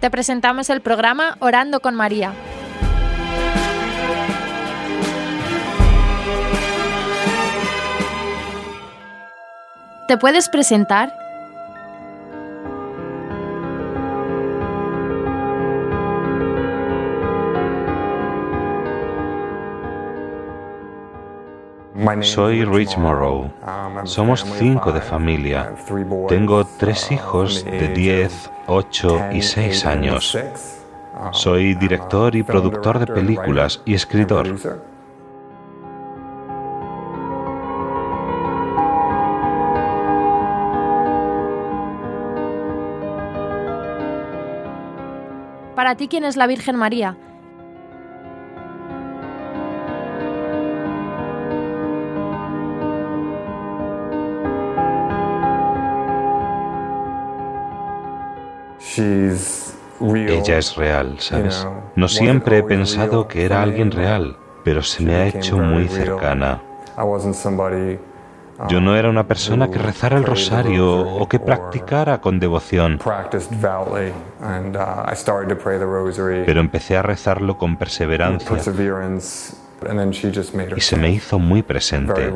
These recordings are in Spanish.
te presentamos el programa Orando con María. ¿Te puedes presentar? Soy Rich Morrow. Somos cinco de familia. Tengo tres hijos de 10, 8 y 6 años. Soy director y productor de películas y escritor. Para ti, ¿quién es la Virgen María? Ella es real, ¿sabes? No siempre he pensado que era alguien real, pero se me ha hecho muy cercana. Yo no era una persona que rezara el rosario o que practicara con devoción, pero empecé a rezarlo con perseverancia. Y se me hizo muy presente.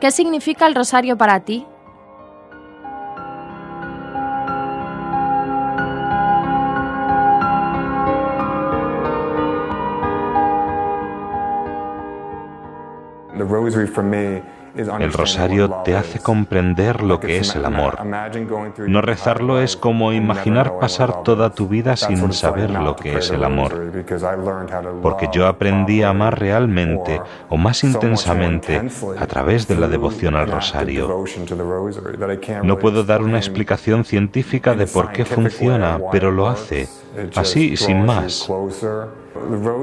¿Qué significa el rosario para ti? El rosario te hace comprender lo que es el amor. No rezarlo es como imaginar pasar toda tu vida sin saber lo que es el amor. Porque yo aprendí a amar realmente o más intensamente a través de la devoción al rosario. No puedo dar una explicación científica de por qué funciona, pero lo hace, así sin más.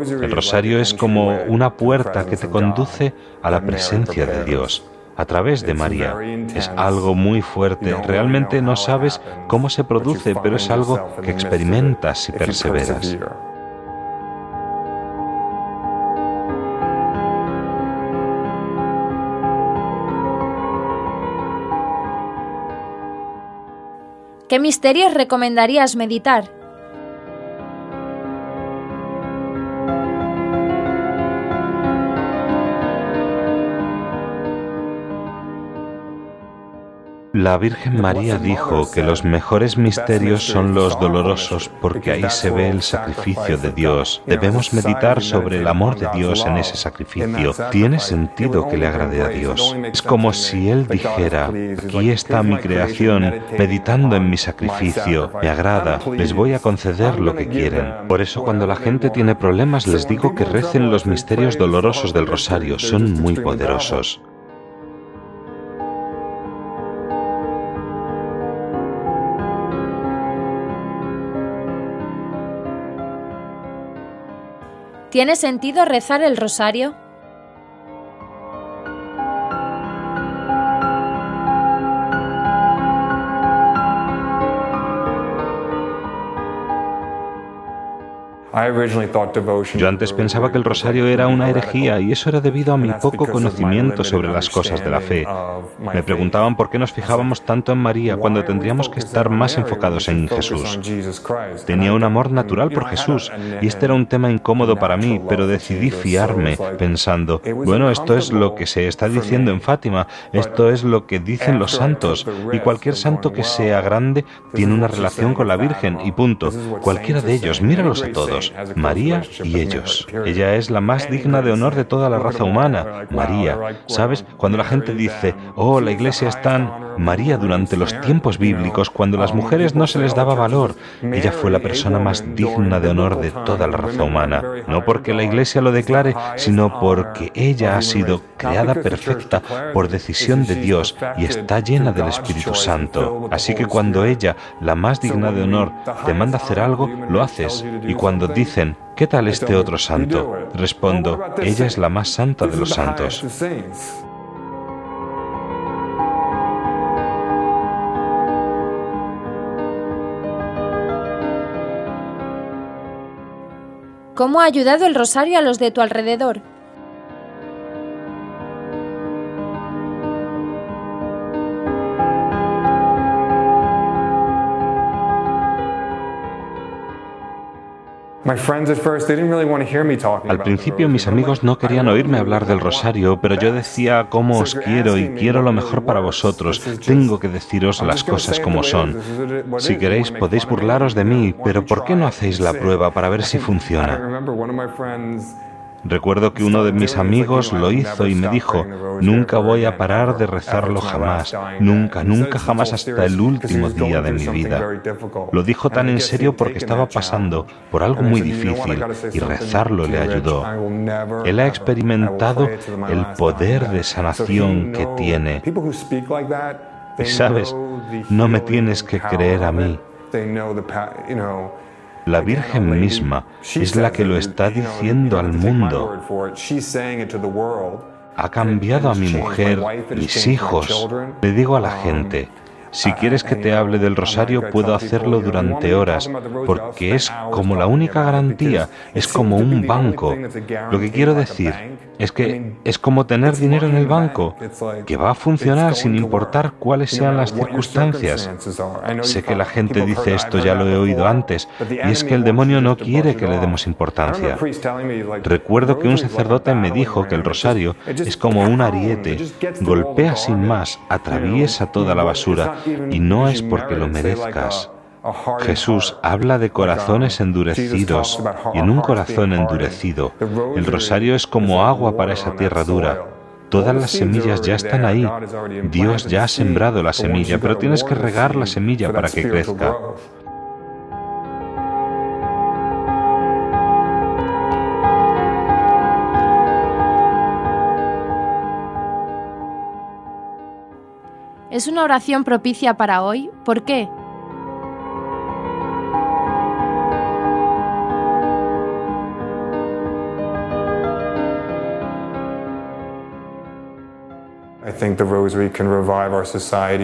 El rosario es como una puerta que te conduce a la presencia de Dios a través de María. Es algo muy fuerte. Realmente no sabes cómo se produce, pero es algo que experimentas si perseveras. ¿Qué misterios recomendarías meditar? La Virgen María dijo que los mejores misterios son los dolorosos porque ahí se ve el sacrificio de Dios. Debemos meditar sobre el amor de Dios en ese sacrificio. Tiene sentido que le agrade a Dios. Es como si Él dijera, aquí está mi creación, meditando en mi sacrificio, me agrada, les voy a conceder lo que quieren. Por eso cuando la gente tiene problemas les digo que recen los misterios dolorosos del rosario, son muy poderosos. ¿Tiene sentido rezar el rosario? Yo antes pensaba que el rosario era una herejía y eso era debido a mi poco conocimiento sobre las cosas de la fe. Me preguntaban por qué nos fijábamos tanto en María cuando tendríamos que estar más enfocados en Jesús. Tenía un amor natural por Jesús y este era un tema incómodo para mí, pero decidí fiarme pensando, bueno, esto es lo que se está diciendo en Fátima, esto es lo que dicen los santos y cualquier santo que sea grande tiene una relación con la Virgen y punto. Cualquiera de ellos, míralos a todos. María y ellos. Ella es la más digna de honor de toda la raza humana. María. ¿Sabes? Cuando la gente dice, oh, la iglesia es tan... María durante los tiempos bíblicos, cuando las mujeres no se les daba valor, ella fue la persona más digna de honor de toda la raza humana. No porque la iglesia lo declare, sino porque ella ha sido creada perfecta por decisión de Dios y está llena del Espíritu Santo. Así que cuando ella, la más digna de honor, te manda hacer algo, lo haces. Y cuando dicen, ¿qué tal este otro santo? Respondo, ella es la más santa de los santos. ¿Cómo ha ayudado el rosario a los de tu alrededor? Al principio mis amigos no querían oírme hablar del rosario, pero yo decía cómo os quiero y quiero lo mejor para vosotros. Tengo que deciros las cosas como son. Si queréis podéis burlaros de mí, pero ¿por qué no hacéis la prueba para ver si funciona? Recuerdo que uno de mis amigos lo hizo y me dijo, nunca voy a parar de rezarlo jamás, nunca, nunca jamás hasta el último día de mi vida. Lo dijo tan en serio porque estaba pasando por algo muy difícil y rezarlo le ayudó. Él ha experimentado el poder de sanación que tiene. Y sabes, no me tienes que creer a mí. La Virgen misma es la que lo está diciendo al mundo. Ha cambiado a mi mujer, mis hijos. Le digo a la gente, si quieres que te hable del rosario, puedo hacerlo durante horas, porque es como la única garantía, es como un banco. Lo que quiero decir es que es como tener dinero en el banco, que va a funcionar sin importar cuáles sean las circunstancias. Sé que la gente dice esto, ya lo he oído antes, y es que el demonio no quiere que le demos importancia. Recuerdo que un sacerdote me dijo que el rosario es como un ariete, golpea sin más, atraviesa toda la basura y no es porque lo merezcas. Jesús habla de corazones endurecidos y en un corazón endurecido el rosario es como agua para esa tierra dura. Todas las semillas ya están ahí. Dios ya ha sembrado la semilla, pero tienes que regar la semilla para que crezca. Es una oración propicia para hoy. ¿Por qué?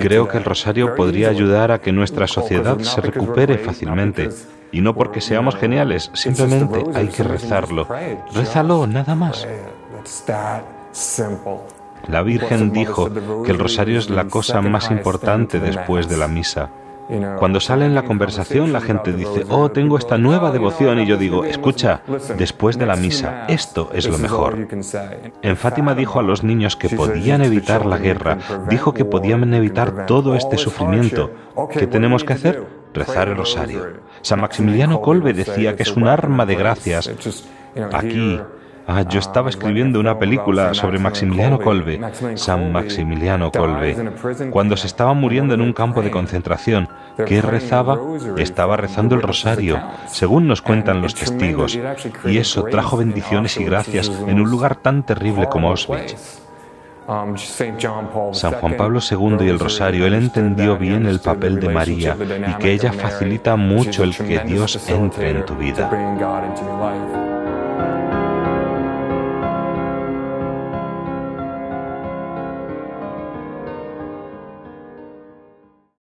Creo que el rosario podría ayudar a que nuestra sociedad se recupere fácilmente. Y no porque seamos geniales, simplemente hay que rezarlo. Rézalo, nada más. La Virgen dijo que el rosario es la cosa más importante después de la misa. Cuando sale en la conversación la gente dice, oh, tengo esta nueva devoción y yo digo, escucha, después de la misa, esto es lo mejor. En Fátima dijo a los niños que podían evitar la guerra, dijo que podían evitar todo este sufrimiento. ¿Qué tenemos que hacer? Rezar el rosario. San Maximiliano Colbe decía que es un arma de gracias. Aquí Ah, yo estaba escribiendo una película sobre Maximiliano Kolbe, San Maximiliano Kolbe, cuando se estaba muriendo en un campo de concentración. ¿Qué rezaba? Estaba rezando el rosario, según nos cuentan los testigos, y eso trajo bendiciones y gracias en un lugar tan terrible como Auschwitz. San Juan Pablo II y el rosario, él entendió bien el papel de María y que ella facilita mucho el que Dios entre en tu vida.